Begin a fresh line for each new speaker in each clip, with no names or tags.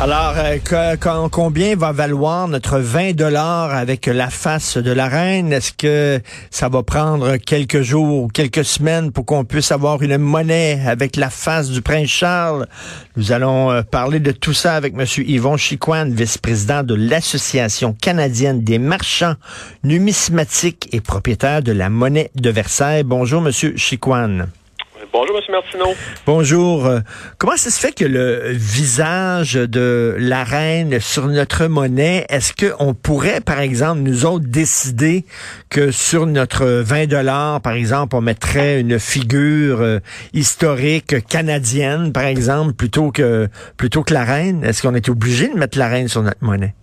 Alors, euh, combien va valoir notre 20 dollars avec la face de la reine? Est-ce que ça va prendre quelques jours ou quelques semaines pour qu'on puisse avoir une monnaie avec la face du prince Charles? Nous allons euh, parler de tout ça avec M. Yvon Chicoine, vice-président de l'Association canadienne des marchands numismatiques et propriétaire de la monnaie de Versailles. Bonjour, M. Chicoine.
Bonjour, M. Martineau.
Bonjour. Euh, Comment ça se fait que le visage de la reine sur notre monnaie, est-ce qu'on pourrait, par exemple, nous autres, décider que sur notre 20 dollars, par exemple, on mettrait une figure euh, historique canadienne, par exemple, plutôt que plutôt que la reine? Est-ce qu'on est obligé de mettre la reine sur notre monnaie?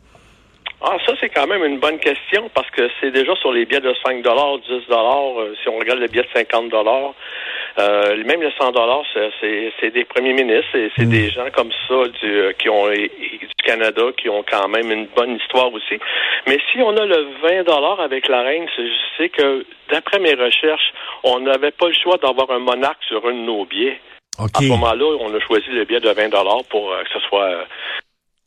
Ah, ça, c'est quand même une bonne question parce que c'est déjà sur les billets de 5 10 euh, si on regarde les billets de 50 euh, même les 100 c'est- c'est des premiers ministres et c'est des gens comme ça du, euh, qui ont du Canada qui ont quand même une bonne histoire aussi. Mais si on a le 20 avec la reine, c'est- je sais que d'après mes recherches, on n'avait pas le choix d'avoir un monarque sur un de nos billets.
OK.
À ce moment-là, on a choisi le billet de 20 pour euh, que ce soit euh,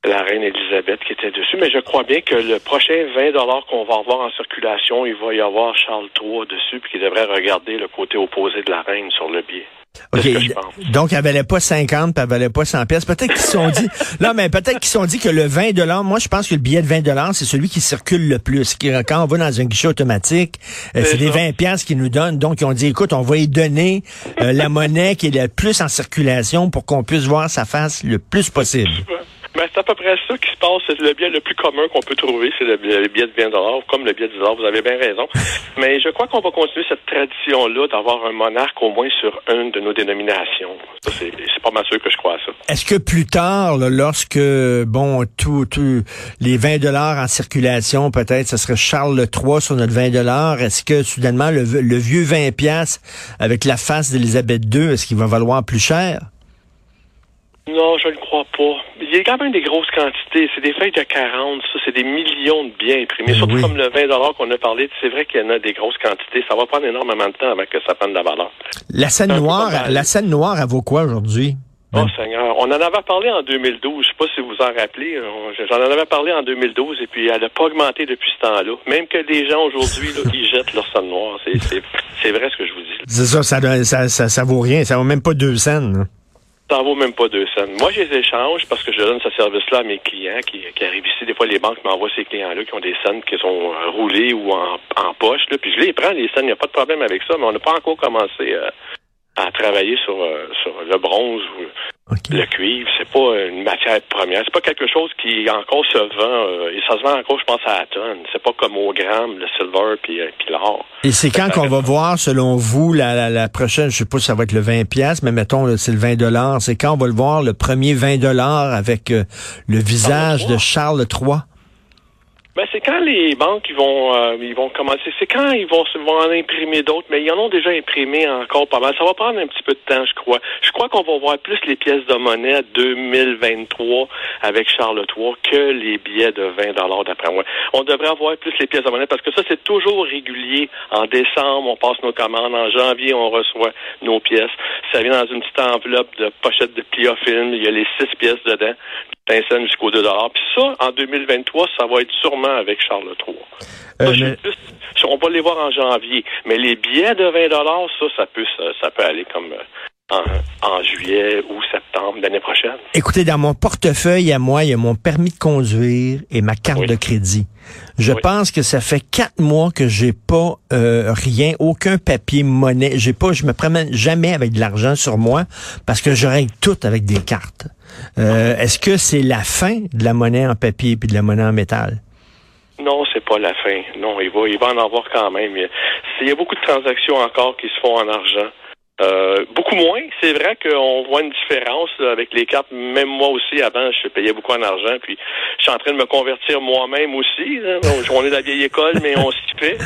la reine Elisabeth qui était dessus. Mais je crois bien que le prochain 20 qu'on va avoir en circulation, il va y avoir Charles III dessus, puis qu'il devrait regarder le côté opposé de la reine sur le billet.
OK. Donc, elle valait pas 50, puis elle valait pas 100 pièces. Peut-être qu'ils se sont dit, non, mais peut-être qu'ils se sont dit que le 20 dollars, moi, je pense que le billet de 20 dollars, c'est celui qui circule le plus. Qui- Quand on va dans un guichet automatique, euh,
C'est ça.
20 pièces qu'ils nous donnent. Donc, ils ont dit, écoute, on va y donner euh, la monnaie qui est le plus en circulation pour qu'on puisse voir sa face le plus possible.
Ben, c'est à peu près ça qui se passe. C'est le billet le plus commun qu'on peut trouver, c'est le, billet de 20 comme le billet de 10 Vous avez bien raison. Mais je crois qu'on va continuer cette tradition-là d'avoir un monarque au moins sur une de nos dénominations. Ça, c'est c'est pas mal sûr que je crois à ça.
Est-ce que plus tard, là, lorsque, bon, tout, tout, les 20 dollars en circulation, peut-être, ce serait Charles III sur notre 20 dollars, est-ce que soudainement, le, le vieux 20 pièces avec la face d'Élisabeth II, est-ce qu'il va valoir plus cher?
Non, je ne crois pas. Il y a quand même des grosses quantités. C'est des feuilles de 40, ça, c'est des millions de biens imprimés.
Ben
Surtout
oui.
comme le 20 qu'on a parlé, c'est vrai qu'il y en a des grosses quantités. Ça va prendre énormément de temps avant que ça prenne de la valeur.
La scène noire,
la-
scène noire, elle vaut quoi aujourd'hui?
Oh
Ben-
Seigneur, on en avait parlé en 2012. Je sais pas si vous en rappelez. On- J'en avais parlé en 2012 et puis elle n'a pas augmenté depuis ce temps-là. Même que les gens aujourd'hui, là, ils jettent leur sonne noire. C'est- vrai ce que je vous dis.
C'est ça, ça, ça, ça, vaut rien, ça vaut même pas deux cents.
Ça vaut même pas deux cents. Moi, je les échange parce que je donne ce service-là à mes clients qui, qui arrivent ici. Des fois, les banques m'envoient ces clients-là qui ont des scènes qui sont euh, roulées ou en, en poche. Là, puis je les prends, les scènes. Il n'y a pas de problème avec ça, mais on n'a pas encore commencé euh, à travailler sur, euh, sur le bronze ou le cuivre. C'est pas une matière première. C'est pas quelque chose qui encore se vend. euh, et ça se vend encore, je pense, à la tonne. C'est pas comme au gramme, le silver puis, euh, puis l'or.
Et c'est quand qu'on va voir, selon vous, la, la, la prochaine, je sais pas si ça va être le 20 pièces, mais mettons, c'est le 20 dollars. C'est quand on va le voir, le premier 20 dollars avec euh, le visage de Charles III?
Ben, c'est quand les banques ils vont euh, ils vont commencer. C'est quand ils vont, vont en imprimer d'autres, mais ils en ont déjà imprimé encore pas mal. Ça va prendre un petit peu de temps, je crois. Je crois qu'on va voir plus les pièces de monnaie 2023 avec Charles III que les billets de 20 dollars d'après moi. On devrait avoir plus les pièces de monnaie parce que ça c'est toujours régulier. En décembre, on passe nos commandes. En janvier, on reçoit nos pièces. Ça vient dans une petite enveloppe de pochette de pliofilm. Il y a les six pièces dedans. Pincène jusqu'au 2 Puis ça, en 2023, ça va être sûrement avec Charles III.
Euh, mais-
plus- on va les voir en janvier. Mais les billets de 20 ça, ça peut, ça, ça peut aller comme euh, en, en juillet ou septembre l'année prochaine.
Écoutez, dans mon portefeuille à moi, il y a mon permis de conduire et ma carte
Oui.
de crédit. Je
Oui.
pense que ça fait quatre mois que j'ai pas euh, rien, aucun papier monnaie. J'ai pas, je me promène jamais avec de l'argent sur moi parce que je règle tout avec des cartes. Euh, Est-ce que c'est la fin de la monnaie en papier puis de la monnaie en métal?
Non, c'est pas la fin. Non, il va, il va en avoir quand même. Il y a- beaucoup de transactions encore qui se font en argent. Euh, beaucoup moins. C'est vrai qu'on voit une différence là, avec les cartes. Même moi aussi, avant, je payais beaucoup en argent. Puis, je suis en train de me convertir moi-même aussi. on est de la vieille école, mais on s'y fait.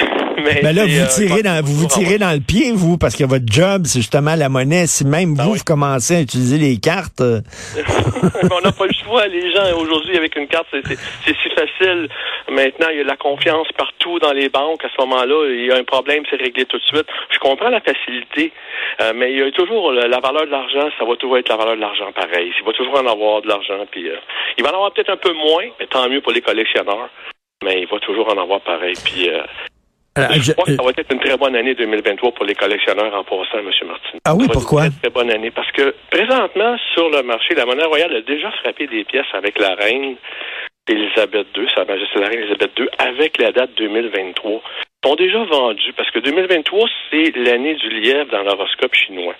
mais, là, vous, tirez dans, vous vous tirez dans le pied, vous, parce que votre job, c'est justement la monnaie. Si même ben vous, vous commencez à utiliser les cartes...
on n'a pas le choix. Les gens, aujourd'hui, avec une carte, c'est si facile. Maintenant, il y a de la confiance partout dans les banques. À ce moment-là, il y a un problème, c'est réglé tout de suite. Je comprends la facilité, mais il y a toujours la valeur de l'argent, ça va toujours être la valeur de l'argent pareil. Il va toujours en avoir de l'argent, puis il va en avoir peut-être un peu moins, mais tant mieux pour les collectionneurs. Mais il va toujours en avoir pareil. Puis euh, je, crois que ça va être une très bonne année 2023 pour les collectionneurs en passant, M. Martin.
Ah oui, pourquoi?
Une très, bonne année parce que présentement, sur le marché, la monnaie royale a déjà frappé des pièces avec la reine Elisabeth II, Sa Majesté la reine Elisabeth II, avec la date 2023. sont déjà vendus parce que 2023, c'est l'année du lièvre dans l'horoscope chinois.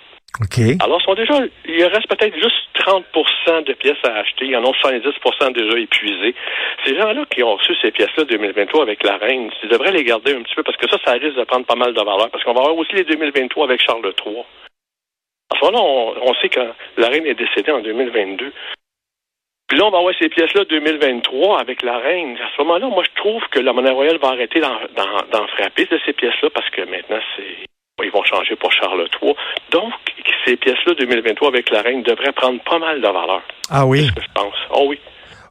Alors, sont déjà, il reste peut-être juste 30% de pièces à acheter. Il y en a 70% déjà épuisées. Ces gens-là qui ont reçu ces pièces-là 2023 avec la reine, ils devraient les garder un petit peu parce que ça, ça risque de prendre pas mal de valeur. Parce qu'on va avoir aussi les 2023 avec Charles III. À ce moment-là, on, sait que la reine est décédée en 2022. Puis là, on va avoir ces pièces-là 2023 avec la reine. À ce moment-là, moi, je trouve que la monnaie royale va arrêter d'en frapper de ces pièces-là parce que maintenant, c'est ils vont changer pour Charles III. Donc, ces pièces-là 2023 avec la reine devraient prendre pas mal de valeur.
Ah oui?
C'est ce que je pense? Oh oui.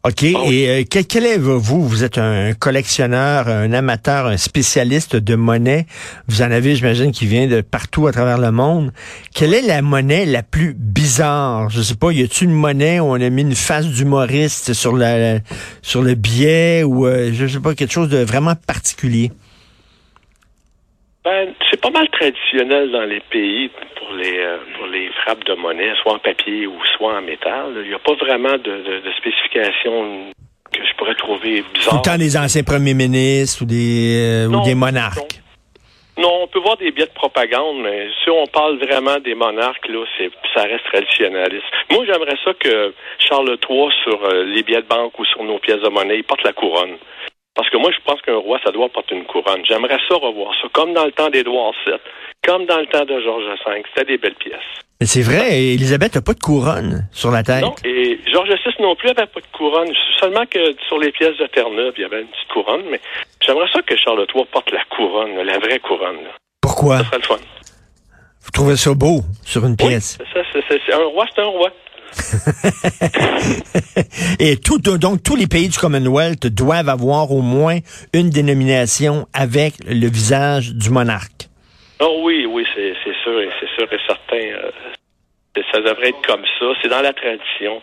OK. Ah et euh, quel, est vous? Vous êtes un collectionneur, un amateur, un spécialiste de monnaie. Vous en avez, j'imagine, qui vient de partout à travers le monde. Quelle est la monnaie la plus bizarre? Je sais pas, y a-t-il une monnaie où on a mis une face d'humoriste sur la sur le billet ou euh, je sais pas, quelque chose de vraiment particulier?
Ben, c'est pas mal traditionnel dans les pays pour les euh, pour les frappes de monnaie, soit en papier ou soit en métal. Il n'y a pas vraiment de, de, spécification que je pourrais trouver bizarre. Tout
le temps des anciens premiers ministres ou des euh, ou des monarques.
Non. on peut voir des billets de propagande, mais si on parle vraiment des monarques, là, c'est ça reste traditionnaliste. Moi, j'aimerais ça que Charles III, sur euh, les billets de banque ou sur nos pièces de monnaie, il porte la couronne. Parce que moi, je pense qu'un roi, ça doit porter une couronne. J'aimerais ça revoir ça, comme dans le temps d'Édouard VII, comme dans le temps de Georges V. C'était des belles pièces.
Mais c'est vrai, Elisabeth n'a pas de couronne sur la tête.
Non, et Georges VI non plus n'avait pas de couronne. Seulement que sur les pièces de Terre-Neuve, il y avait une petite couronne. Mais j'aimerais ça que Charles III porte la couronne, la vraie couronne.
Pourquoi?
Ça serait le fun.
Vous trouvez ça beau sur une pièce?
Oui, ça, c'est, un roi, c'est un roi.
Et donc tous les pays du Commonwealth doivent avoir au moins une dénomination avec le visage du monarque.
Oh oui, oui, c'est sûr, c'est sûr et certain. Euh, ça devrait être comme ça. C'est dans la tradition.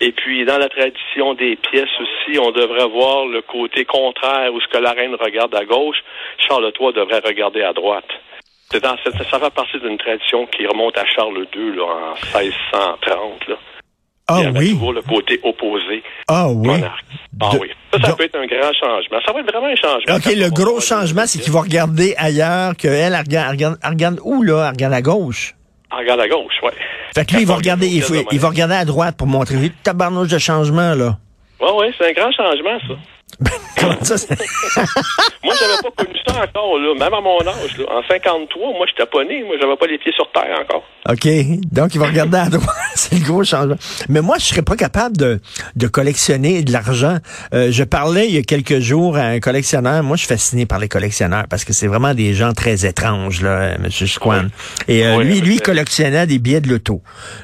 Et puis, dans la tradition des pièces aussi, on devrait voir le côté contraire où ce que la reine regarde à gauche, Charles III devrait regarder à droite. Ça, ça fait partie d'une tradition qui remonte à Charles II en 1630. Là.
Ah oui.
toujours le côté opposé.
Ah oui.
Ah oui. Ça, ça peut être un grand changement. Ça va être vraiment un changement.
OK, le gros changement, c'est qu'il va regarder ailleurs, qu'elle, elle regarde, regarde, regarde où, là? Elle regarde à gauche.
Elle regarde à gauche, oui.
Fait que lui, il va regarder, il, faut, il va regarder à droite pour montrer le tabarnouche de changement, là.
Oui, oui, c'est un grand changement, ça.
Comment ça,
moi, j'avais pas connu ça encore, là. Même à mon âge, là. En 53, moi, j'étais pas né. Moi, j'avais pas les pieds sur terre encore.
OK. Donc, il va regarder à droite. C'est le gros changement. Mais moi, je serais pas capable de, de collectionner de l'argent. Euh, je parlais il y a quelques jours à un collectionneur. Moi, je suis fasciné par les collectionneurs parce que c'est vraiment des gens très étranges, là, M. Squan. Et euh, lui, lui, collectionnait des billets de loto.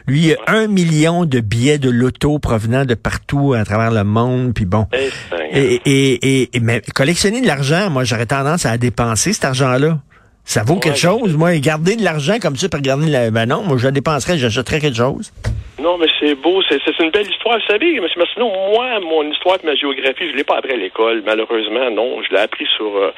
Lui, il a un million de billets de loto provenant de partout à travers le monde. Puis bon. Et, et, et, mais collectionner de l'argent, moi, j'aurais tendance à dépenser cet argent-là. Ça vaut quelque chose, moi, garder de l'argent comme ça pour garder la... Ben non, moi, je dépenserais, j'achèterais quelque chose.
Non, mais c'est beau, c'est une belle histoire. Vous savez, M. Martineau, moi, mon histoire de ma géographie, je ne l'ai pas appris à l'école, malheureusement, non. Je l'ai appris sur, euh,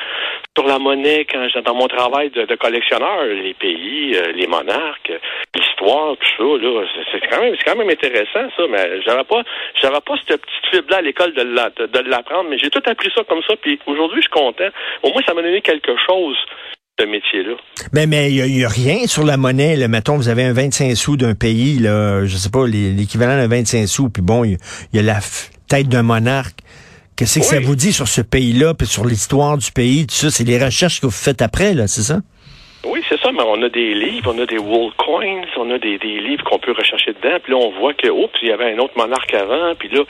sur la monnaie quand dans mon travail de, collectionneur, les pays, euh, les monarques, l'histoire, tout ça, là. C'est quand même, quand même intéressant, ça, mais j'avais pas, j'avais pas cette petite fibre-là à l'école de, de l'apprendre, mais j'ai tout appris ça comme ça, puis aujourd'hui, je suis content. Au moins, ça m'a donné quelque chose ce métier-là.
Mais mais il y, a rien sur la monnaie. Là. Mettons, vous avez un 25 sous d'un pays, là, je sais pas, l'équivalent d'un 25 sous, puis bon, il y, a la tête d'un monarque. Qu'est-ce que ça vous dit sur ce pays-là, puis sur l'histoire du pays, tout ça? C'est les recherches que vous faites après, là, c'est ça?
C'est ça, mais on a des livres, on a des World Coins, on a des, livres qu'on peut rechercher dedans, puis là, on voit que, il y avait un autre monarque avant, puis là,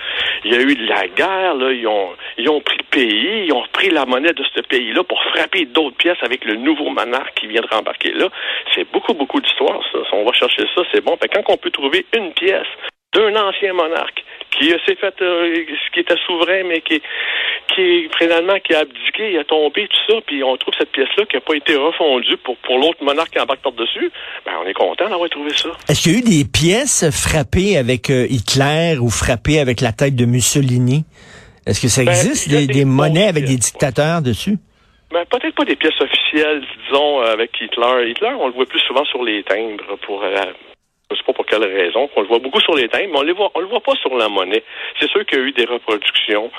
il y a eu de la guerre, là, ils ont, ils ont pris le pays, ils ont pris la monnaie de ce pays-là pour frapper d'autres pièces avec le nouveau monarque qui vient de rembarquer là. C'est beaucoup, beaucoup d'histoire, ça. Si on va chercher ça, c'est bon. Quand on peut trouver une pièce d'un ancien monarque qui s'est fait, euh, qui était souverain, mais qui, qui finalement qui a abdiqué, il a tombé, tout ça, puis on trouve cette pièce-là qui n'a pas été refondue pour, pour l'autre monarque qui embarque par-dessus, ben on est content d'avoir trouvé ça.
Est-ce qu'il y a eu des pièces frappées avec euh, Hitler ou frappées avec la tête de Mussolini? Est-ce que ça
Ben,
existe, des,
des
des monnaies avec des dictateurs dessus?
Ben, peut-être pas des pièces officielles, disons, euh, avec Hitler. Hitler, on le voit plus souvent sur les timbres pour euh, je sais pas pour quelle raison, qu'on le voit beaucoup sur les timbres, mais on les voit on le voit pas sur la monnaie. C'est sûr qu'il y a eu des reproductions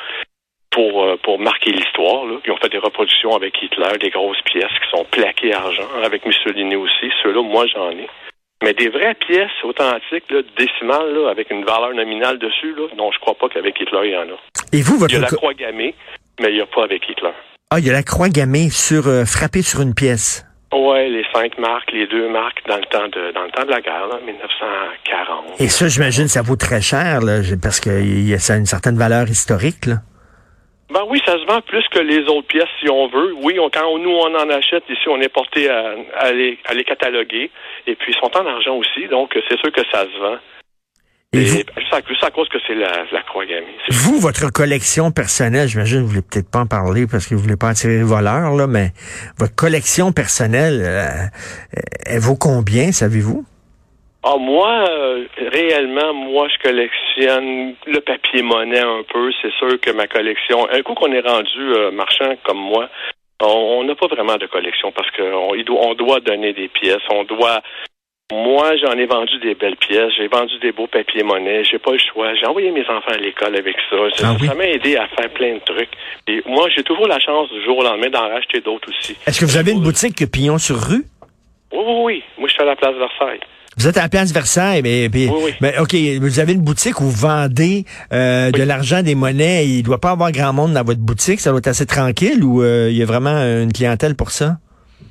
pour euh, pour marquer l'histoire. Ils ont fait des reproductions avec Hitler, des grosses pièces qui sont plaquées argent, avec Mussolini aussi. Ceux-là, moi j'en ai. Mais des vraies pièces authentiques, là, décimales, là, avec une valeur nominale dessus, là, non, je crois pas qu'avec Hitler, il y en a.
Et vous,
Il y a
votre...
la croix gammée, mais il n'y a pas avec Hitler.
Ah, il y a la croix gammée sur, euh, frappée sur une pièce.
Ouais, les cinq marques, les deux marques dans le temps de dans le temps de la guerre, là, 1940.
Et ça, j'imagine, ça vaut très cher, là, parce que y a- ça a une certaine valeur historique, là.
Ben oui, ça se vend plus que les autres pièces si on veut. Oui, on, quand nous on en achète ici, on est porté à, à, les, à les cataloguer. Et puis ils sont en argent aussi, donc c'est sûr que ça se vend.
Et
Et
vous,
juste à, cause que c'est la, la croix gammée. C'est-
vous, votre collection personnelle, j'imagine, vous voulez peut-être pas en parler parce que vous voulez pas attirer les voleurs, là, mais votre collection personnelle, euh, elle vaut combien, savez-vous?
Ah, moi, euh, réellement, moi, je collectionne le papier monnaie un peu. C'est sûr que ma collection, un coup qu'on est rendu euh, marchand comme moi, on n'a pas vraiment de collection parce qu'on on doit donner des pièces, on doit. Moi, j'en ai vendu des belles pièces, j'ai vendu des beaux papiers monnaie, j'ai pas le choix. J'ai envoyé mes enfants à l'école avec ça. Ça
Ah oui?
m'a aidé à faire plein de trucs. Et moi, j'ai toujours la chance du jour au lendemain d'en racheter d'autres aussi.
Est-ce que vous avez une boutique pignon sur rue?
Oui, oui, oui. Moi, je suis à la place Versailles.
Vous êtes à la place Versailles, mais, mais,
Oui, oui.
mais, OK, vous avez une boutique où vous vendez euh, de l'argent, des monnaies. Il doit pas avoir grand monde dans votre boutique. Ça doit être assez tranquille ou euh, il y a vraiment une clientèle pour ça?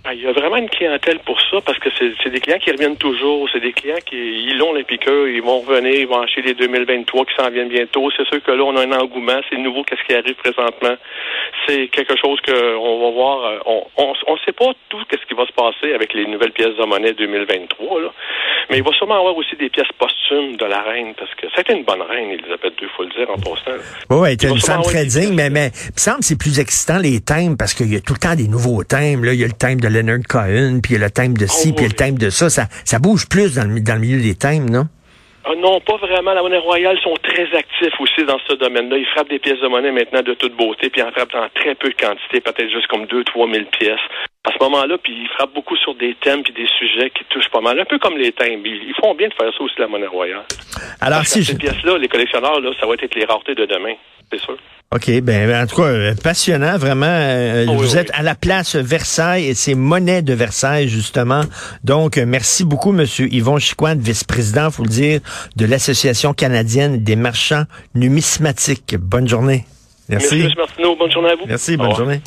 Ah, Il y a vraiment une clientèle pour ça parce que c'est des clients qui reviennent toujours. C'est des clients qui ils ont les piqueurs, ils vont revenir, ils vont acheter les 2023 qui s'en viennent bientôt. C'est sûr que là, on a un engouement. C'est nouveau, qu'est-ce qui arrive présentement. C'est quelque chose que on va voir. euh, On on, on sait pas tout qu'est-ce qui va se passer avec les nouvelles pièces de monnaie 2023. Là. Mais il va sûrement avoir aussi des pièces posthumes de la reine parce que c'était une bonne reine, Elisabeth II, faut le dire en passant.
Oui, ouais,
va
me semble très digne, mais, mais il me semble que c'est plus excitant les thèmes parce qu'il y a tout le temps des nouveaux thèmes. Là. Il y a le thème de Leonard Cohen, puis il y a le thème de ci,
Oh,
puis il y a le thème de ça. ça. Ça bouge plus dans le, dans le milieu des thèmes, non?
Ah non, pas vraiment. La monnaie royale sont très actifs aussi dans ce domaine-là. Ils frappent des pièces de monnaie maintenant de toute beauté, puis ils en frappent dans très peu de quantité, peut-être juste comme 2-3 000 pièces. À ce moment-là, puis ils frappent beaucoup sur des thèmes puis des sujets qui touchent pas mal, un peu comme les thèmes. Ils ils font bien de faire ça aussi, la monnaie royale.
Alors,
Parce
si
que
je...
ces pièces-là, les collectionneurs, là, ça va être les raretés de demain, c'est sûr.
OK, ben en tout cas, euh, passionnant, vraiment. euh,
Oh, oui,
vous
oui.
êtes à la place Versailles et c'est monnaie de Versailles, justement. Donc, euh, merci beaucoup, Monsieur Yvon Chicoine, vice-président, faut le dire, de l'Association canadienne des marchands numismatiques. Bonne journée.
Merci,
Merci.
M. Martineau. Bonne journée à vous.
Merci, bonne journée.